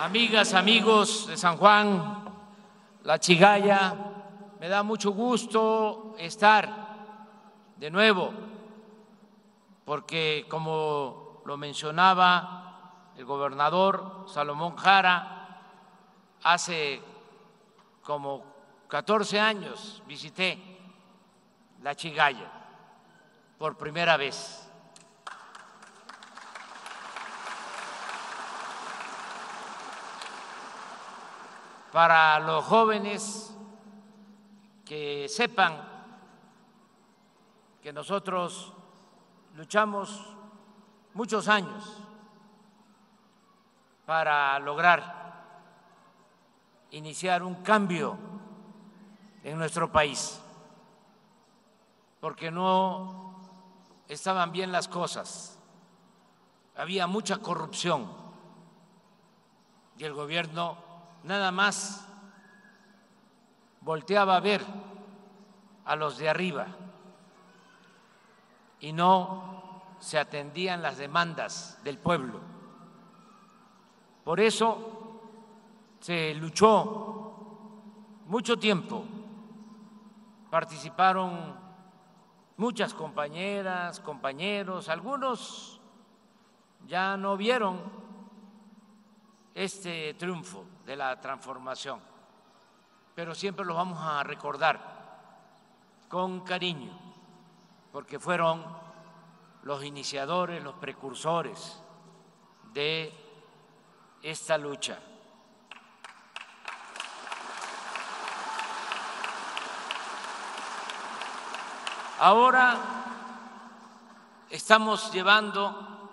amigas, amigos de San Juan, La Chigaya, me da mucho gusto estar de nuevo, porque como lo mencionaba el gobernador Salomón Jara, hace como 14 años visité La Chigaya por primera vez. Para los jóvenes que sepan que nosotros luchamos muchos años para lograr iniciar un cambio en nuestro país, porque no estaban bien las cosas, había mucha corrupción y el gobierno nada más volteaba a ver a los de arriba y no se atendían las demandas del pueblo. Por eso se luchó mucho tiempo, participaron muchas compañeras, compañeros, algunos ya no vieron este triunfo de la transformación, pero siempre los vamos a recordar con cariño, porque fueron los iniciadores, los precursores de esta lucha. Ahora estamos llevando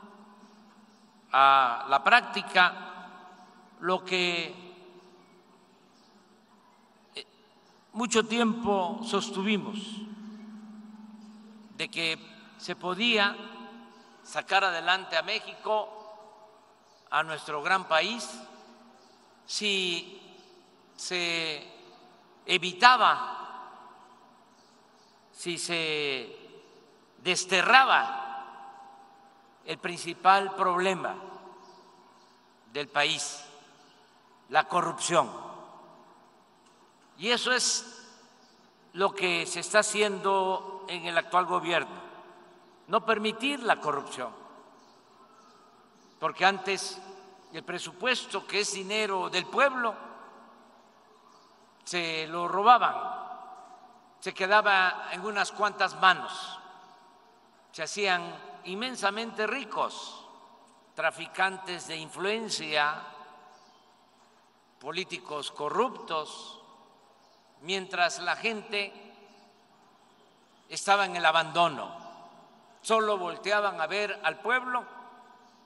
a la práctica lo que eh, mucho tiempo sostuvimos, de que se podía sacar adelante a México, a nuestro gran país, si se evitaba si se desterraba el principal problema del país, la corrupción. Y eso es lo que se está haciendo en el actual gobierno, no permitir la corrupción, porque antes el presupuesto, que es dinero del pueblo, se lo robaban se quedaba en unas cuantas manos, se hacían inmensamente ricos, traficantes de influencia, políticos corruptos, mientras la gente estaba en el abandono, solo volteaban a ver al pueblo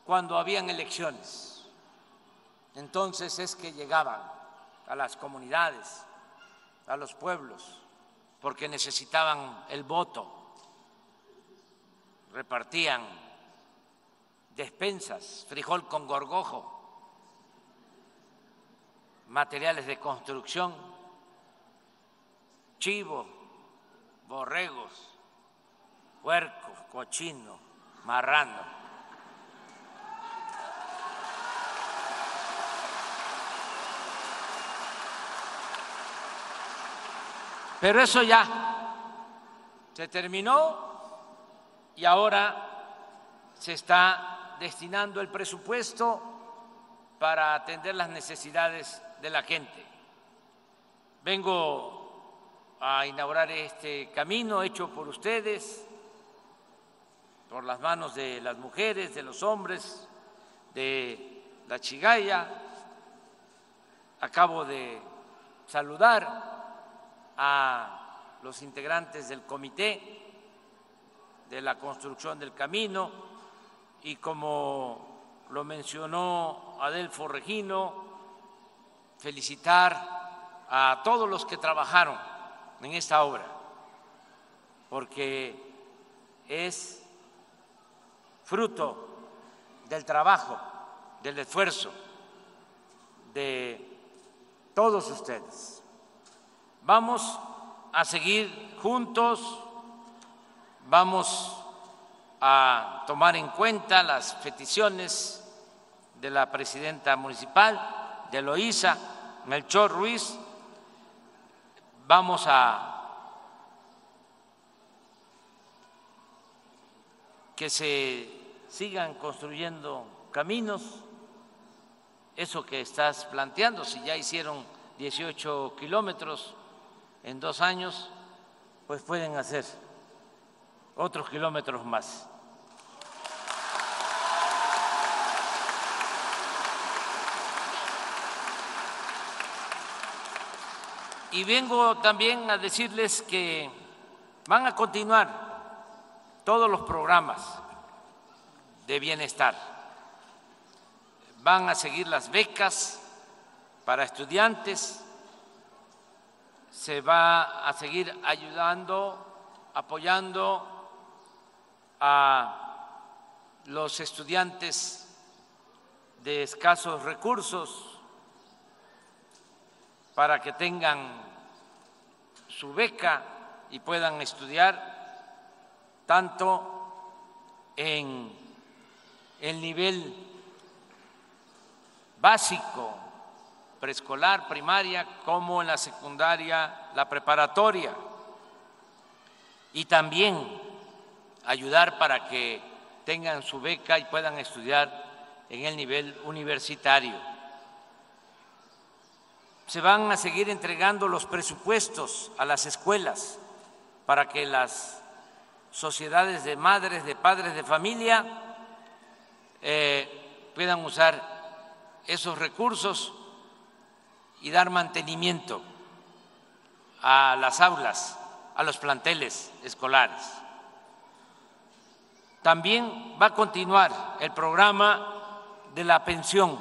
cuando habían elecciones. Entonces es que llegaban a las comunidades, a los pueblos porque necesitaban el voto, repartían despensas, frijol con gorgojo, materiales de construcción, chivo, borregos, puerco, cochino, marrano. Pero eso ya se terminó y ahora se está destinando el presupuesto para atender las necesidades de la gente. Vengo a inaugurar este camino hecho por ustedes, por las manos de las mujeres, de los hombres, de la chigaya. Acabo de saludar a los integrantes del comité de la construcción del camino y como lo mencionó Adelfo Regino, felicitar a todos los que trabajaron en esta obra, porque es fruto del trabajo, del esfuerzo de todos ustedes. Vamos a seguir juntos, vamos a tomar en cuenta las peticiones de la presidenta municipal de Loíza, Melchor Ruiz. Vamos a que se sigan construyendo caminos, eso que estás planteando, si ya hicieron 18 kilómetros en dos años, pues pueden hacer otros kilómetros más. Y vengo también a decirles que van a continuar todos los programas de bienestar. Van a seguir las becas para estudiantes, se va a seguir ayudando, apoyando a los estudiantes de escasos recursos para que tengan su beca y puedan estudiar tanto en el nivel básico, preescolar, primaria, como en la secundaria, la preparatoria. Y también ayudar para que tengan su beca y puedan estudiar en el nivel universitario. Se van a seguir entregando los presupuestos a las escuelas para que las sociedades de madres, de padres de familia eh, puedan usar esos recursos y dar mantenimiento a las aulas, a los planteles escolares. También va a continuar el programa de la pensión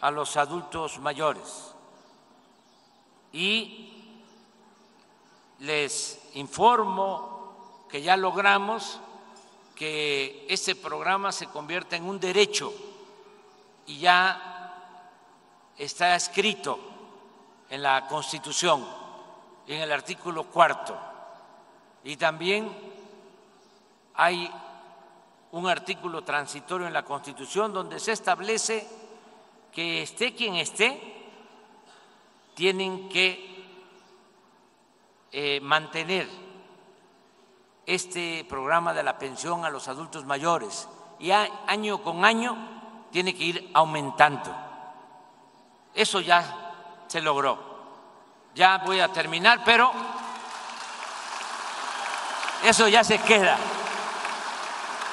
a los adultos mayores y les informo que ya logramos que este programa se convierta en un derecho y ya está escrito en la Constitución, en el artículo cuarto. Y también hay un artículo transitorio en la Constitución donde se establece que esté quien esté, tienen que eh, mantener este programa de la pensión a los adultos mayores y año con año tiene que ir aumentando. Eso ya se logró. Ya voy a terminar, pero eso ya se queda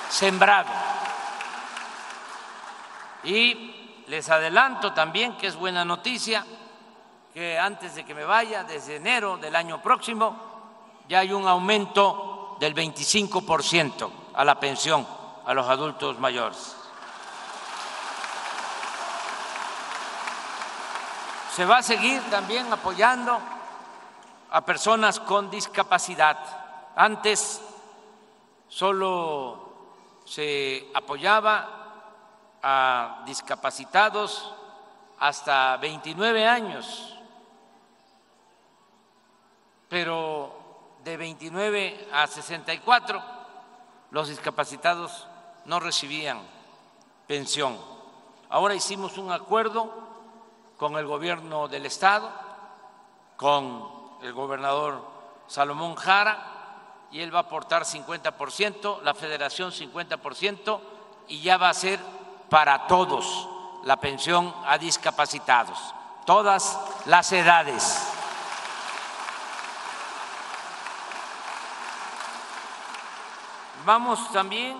sembrado. Y les adelanto también que es buena noticia que antes de que me vaya, desde enero del año próximo, ya hay un aumento del 25% a la pensión a los adultos mayores. Se va a seguir también apoyando a personas con discapacidad. Antes solo se apoyaba a discapacitados hasta 29 años, pero de 29 a 64 los discapacitados no recibían pensión. Ahora hicimos un acuerdo con el gobierno del estado, con el gobernador Salomón Jara, y él va a aportar 50%, la federación 50%, y ya va a ser para todos la pensión a discapacitados, todas las edades. Vamos también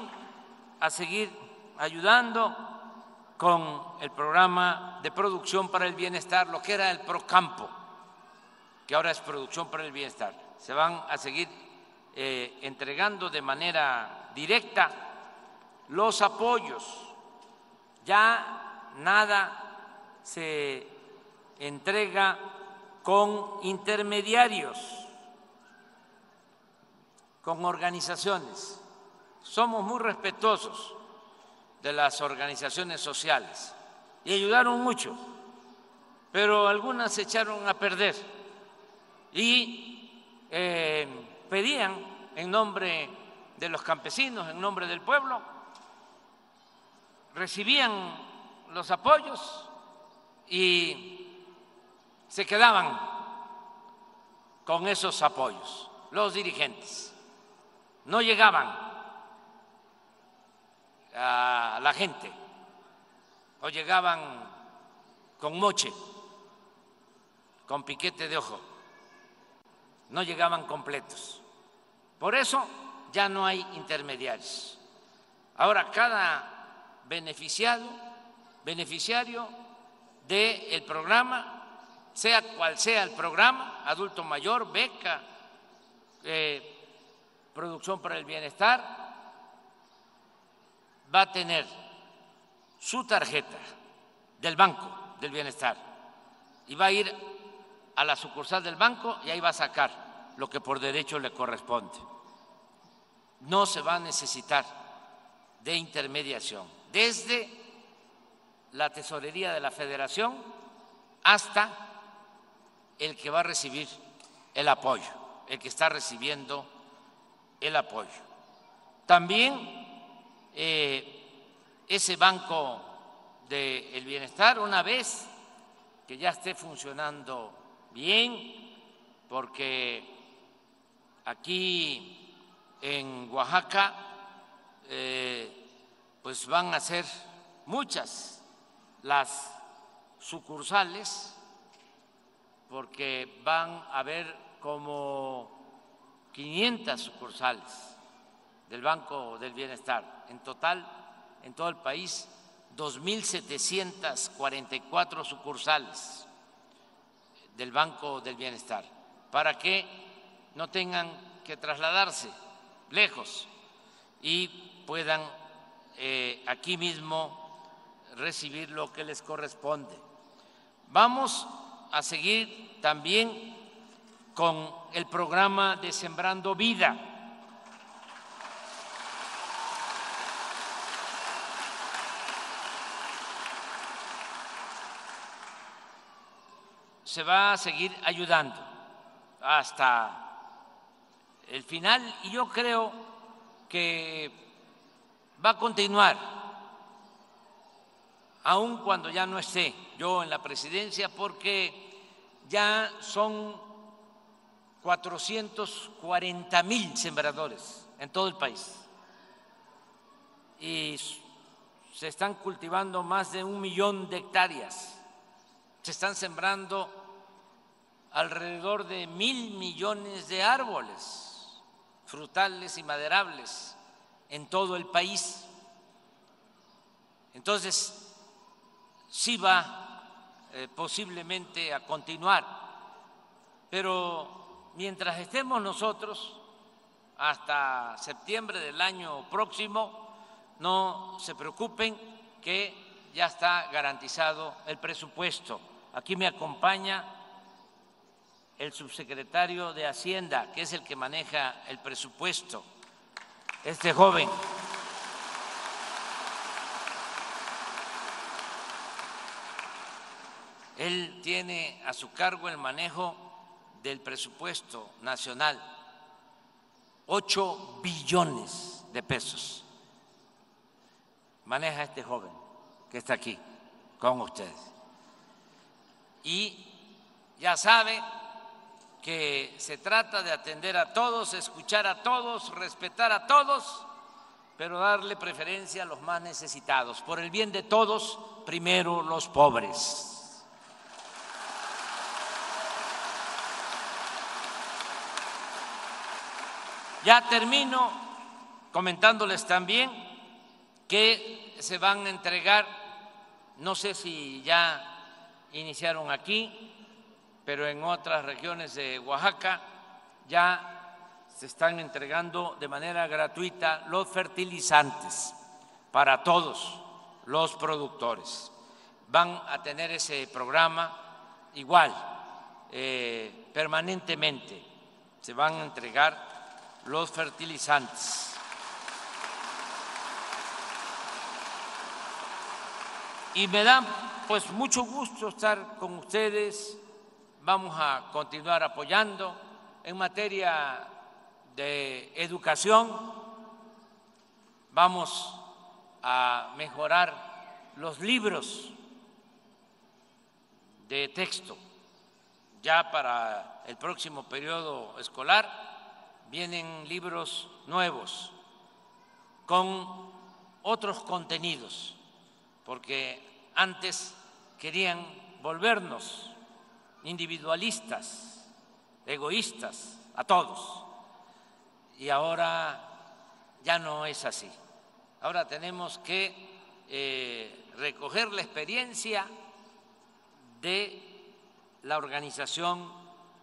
a seguir ayudando con el programa de producción para el bienestar, lo que era el Procampo, que ahora es producción para el bienestar. Se van a seguir eh, entregando de manera directa los apoyos. Ya nada se entrega con intermediarios, con organizaciones somos muy respetuosos de las organizaciones sociales y ayudaron mucho, pero algunas se echaron a perder y eh, pedían en nombre de los campesinos, en nombre del pueblo, recibían los apoyos y se quedaban con esos apoyos, los dirigentes. No llegaban a la gente o llegaban con moche, con piquete de ojo, no llegaban completos. Por eso ya no hay intermediarios. Ahora cada beneficiado, beneficiario del programa, sea cual sea el programa, adulto mayor, beca, eh, producción para el bienestar, va a tener su tarjeta del Banco del Bienestar y va a ir a la sucursal del banco y ahí va a sacar lo que por derecho le corresponde. No se va a necesitar de intermediación, desde la tesorería de la federación hasta el que va a recibir el apoyo, el que está recibiendo el apoyo. También eh, ese banco del bienestar, una vez que ya esté funcionando bien, porque aquí en Oaxaca eh, pues van a ser muchas las sucursales, porque van a haber como 500 sucursales del Banco del Bienestar. En total, en todo el país, 2.744 sucursales del Banco del Bienestar, para que no tengan que trasladarse lejos y puedan eh, aquí mismo recibir lo que les corresponde. Vamos a seguir también con el programa de Sembrando Vida. Se va a seguir ayudando hasta el final y yo creo que va a continuar, aun cuando ya no esté yo en la presidencia, porque ya son 440 mil sembradores en todo el país. Y se están cultivando más de un millón de hectáreas, se están sembrando alrededor de mil millones de árboles frutales y maderables en todo el país. Entonces, sí va eh, posiblemente a continuar, pero mientras estemos nosotros hasta septiembre del año próximo, no se preocupen que ya está garantizado el presupuesto. Aquí me acompaña el subsecretario de Hacienda, que es el que maneja el presupuesto, este joven. Él tiene a su cargo el manejo del presupuesto nacional, 8 billones de pesos. Maneja este joven que está aquí con ustedes. Y ya sabe que se trata de atender a todos, escuchar a todos, respetar a todos, pero darle preferencia a los más necesitados. Por el bien de todos, primero los pobres. Ya termino comentándoles también que se van a entregar, no sé si ya iniciaron aquí, pero en otras regiones de Oaxaca ya se están entregando de manera gratuita los fertilizantes para todos los productores. Van a tener ese programa igual, eh, permanentemente. Se van a entregar los fertilizantes. Y me da pues mucho gusto estar con ustedes. Vamos a continuar apoyando en materia de educación. Vamos a mejorar los libros de texto. Ya para el próximo periodo escolar vienen libros nuevos con otros contenidos, porque antes querían volvernos individualistas, egoístas, a todos. Y ahora ya no es así. Ahora tenemos que eh, recoger la experiencia de la organización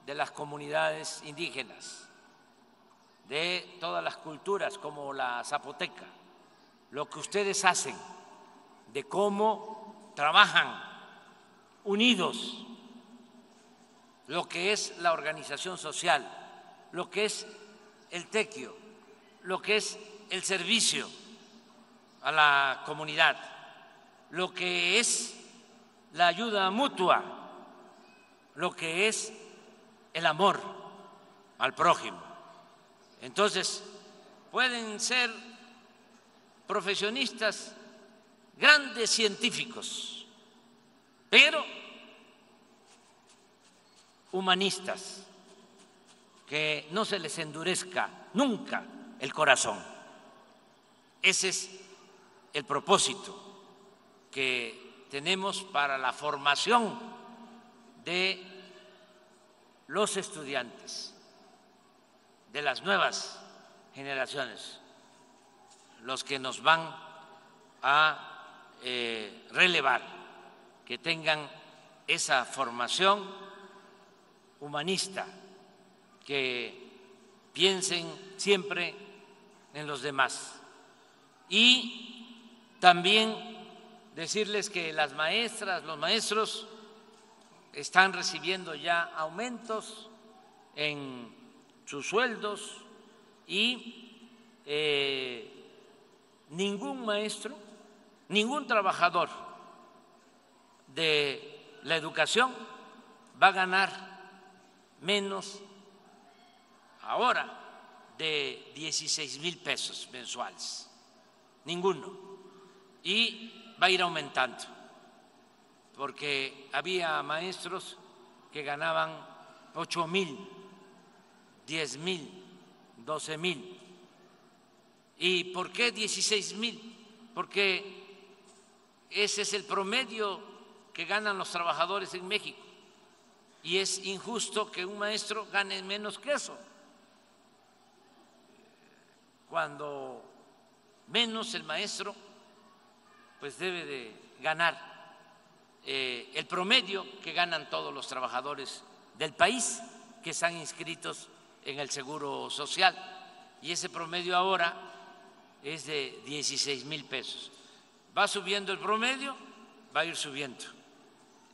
de las comunidades indígenas, de todas las culturas como la zapoteca, lo que ustedes hacen, de cómo trabajan unidos, lo que es la organización social, lo que es el tequio, lo que es el servicio a la comunidad, lo que es la ayuda mutua, lo que es el amor al prójimo. Entonces, pueden ser profesionistas, grandes científicos, pero humanistas, que no se les endurezca nunca el corazón. Ese es el propósito que tenemos para la formación de los estudiantes, de las nuevas generaciones, los que nos van a eh, relevar, que tengan esa formación humanista, que piensen siempre en los demás. Y también decirles que las maestras, los maestros están recibiendo ya aumentos en sus sueldos y eh, ningún maestro, ningún trabajador de la educación va a ganar menos ahora de 16 mil pesos mensuales, ninguno. Y va a ir aumentando, porque había maestros que ganaban 8 mil, 10 mil, 12 mil. ¿Y por qué 16 mil? Porque ese es el promedio que ganan los trabajadores en México y es injusto que un maestro gane menos que eso. Cuando menos el maestro, pues debe de ganar eh, el promedio que ganan todos los trabajadores del país que están inscritos en el Seguro Social. Y ese promedio ahora es de 16 mil pesos. Va subiendo el promedio, va a ir subiendo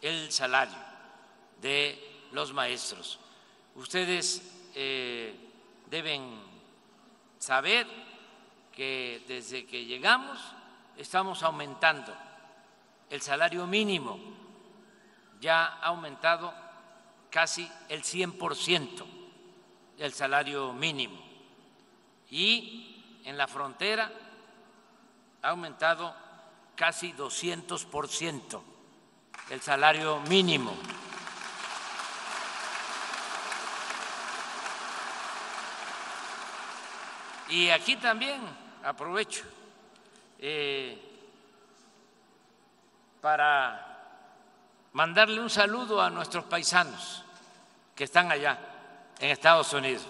el salario de los maestros. Ustedes eh, deben saber que desde que llegamos estamos aumentando el salario mínimo, ya ha aumentado casi el 100% el salario mínimo y en la frontera ha aumentado casi 200% el salario mínimo. Y aquí también aprovecho eh, para mandarle un saludo a nuestros paisanos que están allá en Estados Unidos.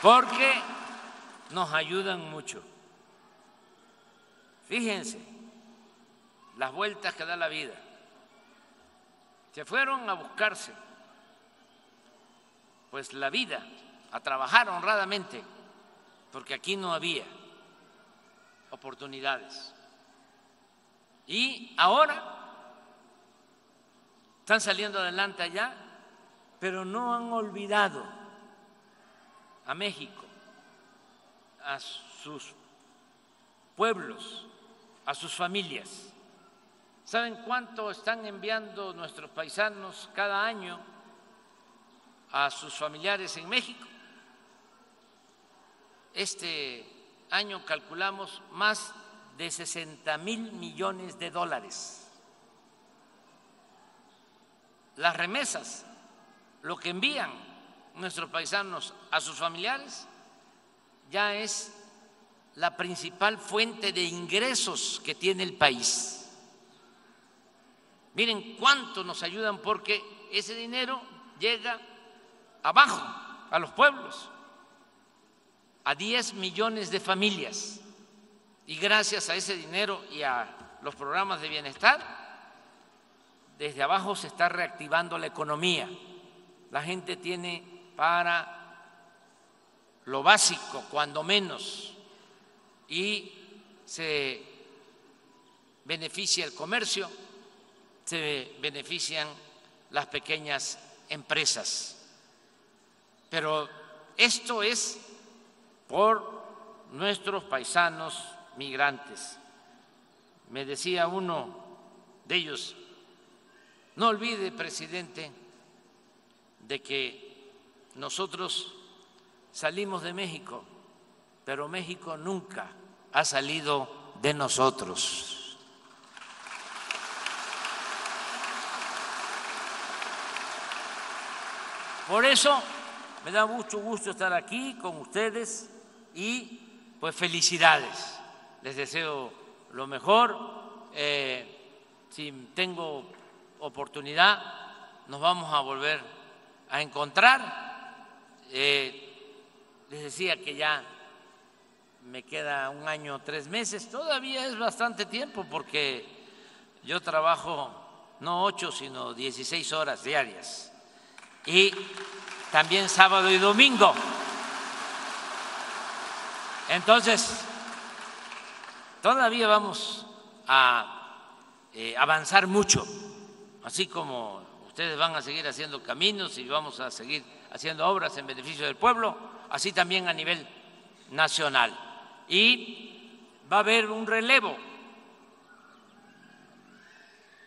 Porque nos ayudan mucho. Fíjense las vueltas que da la vida. Se fueron a buscarse pues la vida, a trabajar honradamente, porque aquí no había oportunidades. Y ahora están saliendo adelante allá, pero no han olvidado a México, a sus pueblos, a sus familias. ¿Saben cuánto están enviando nuestros paisanos cada año? A sus familiares en México. Este año calculamos más de 60 mil millones de dólares. Las remesas, lo que envían nuestros paisanos a sus familiares, ya es la principal fuente de ingresos que tiene el país. Miren cuánto nos ayudan porque ese dinero llega abajo, a los pueblos, a 10 millones de familias. Y gracias a ese dinero y a los programas de bienestar, desde abajo se está reactivando la economía. La gente tiene para lo básico, cuando menos, y se beneficia el comercio, se benefician las pequeñas empresas. Pero esto es por nuestros paisanos migrantes. Me decía uno de ellos, no olvide, presidente, de que nosotros salimos de México, pero México nunca ha salido de nosotros. Por eso me da mucho gusto estar aquí con ustedes y pues felicidades. Les deseo lo mejor. Eh, si tengo oportunidad, nos vamos a volver a encontrar. Eh, les decía que ya me queda un año, tres meses, todavía es bastante tiempo porque yo trabajo no ocho, sino dieciséis horas diarias. Y también sábado y domingo. Entonces, todavía vamos a eh, avanzar mucho, así como ustedes van a seguir haciendo caminos y vamos a seguir haciendo obras en beneficio del pueblo, así también a nivel nacional. Y va a haber un relevo.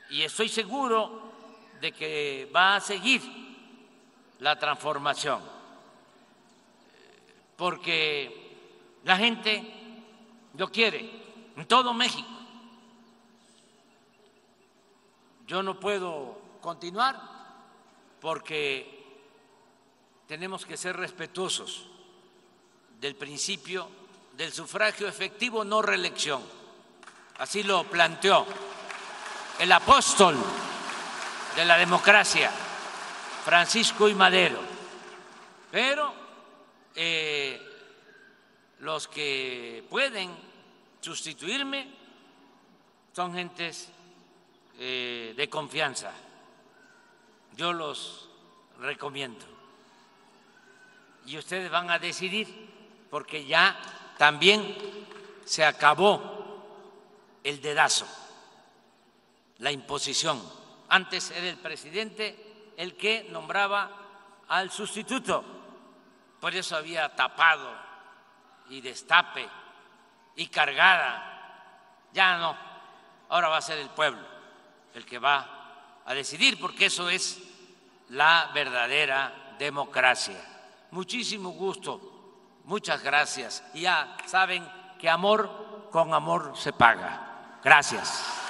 Y estoy seguro de que va a seguir la transformación, porque la gente lo quiere en todo México. Yo no puedo continuar porque tenemos que ser respetuosos del principio del sufragio efectivo, no reelección. Así lo planteó el apóstol de la democracia, Francisco y Madero. Pero eh, los que pueden sustituirme son gentes eh, de confianza. Yo los recomiendo y ustedes van a decidir, porque ya también se acabó el dedazo, la imposición. Antes era el presidente el que nombraba al sustituto, por eso había tapado y destape y cargada. Ya no, ahora va a ser el pueblo el que va a decidir, porque eso es la verdadera democracia muchísimo gusto, muchas gracias. Y ya saben que amor con amor se paga. Gracias.